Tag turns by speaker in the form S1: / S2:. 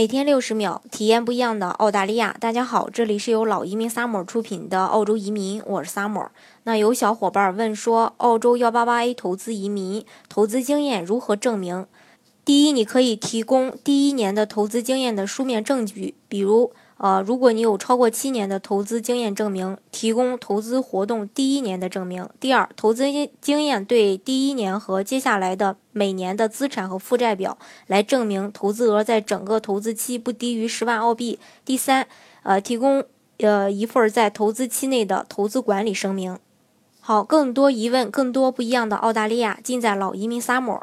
S1: 每天六十秒，体验不一样的澳大利亚。大家好，这里是由老移民 Summer 出品的澳洲移民，我是 Summer。那有小伙伴问说，澳洲幺八八 A 投资移民投资经验如何证明？第一，你可以提供第一年的投资经验的书面证据，比如。呃，如果你有超过七年的投资经验证明，提供投资活动第一年的证明。第二，投资经验对第一年和接下来的每年的资产和负债表来证明投资额在整个投资期不低于十万澳币。第三，呃，提供呃一份在投资期内的投资管理声明。好，更多疑问，更多不一样的澳大利亚，尽在老移民 summer。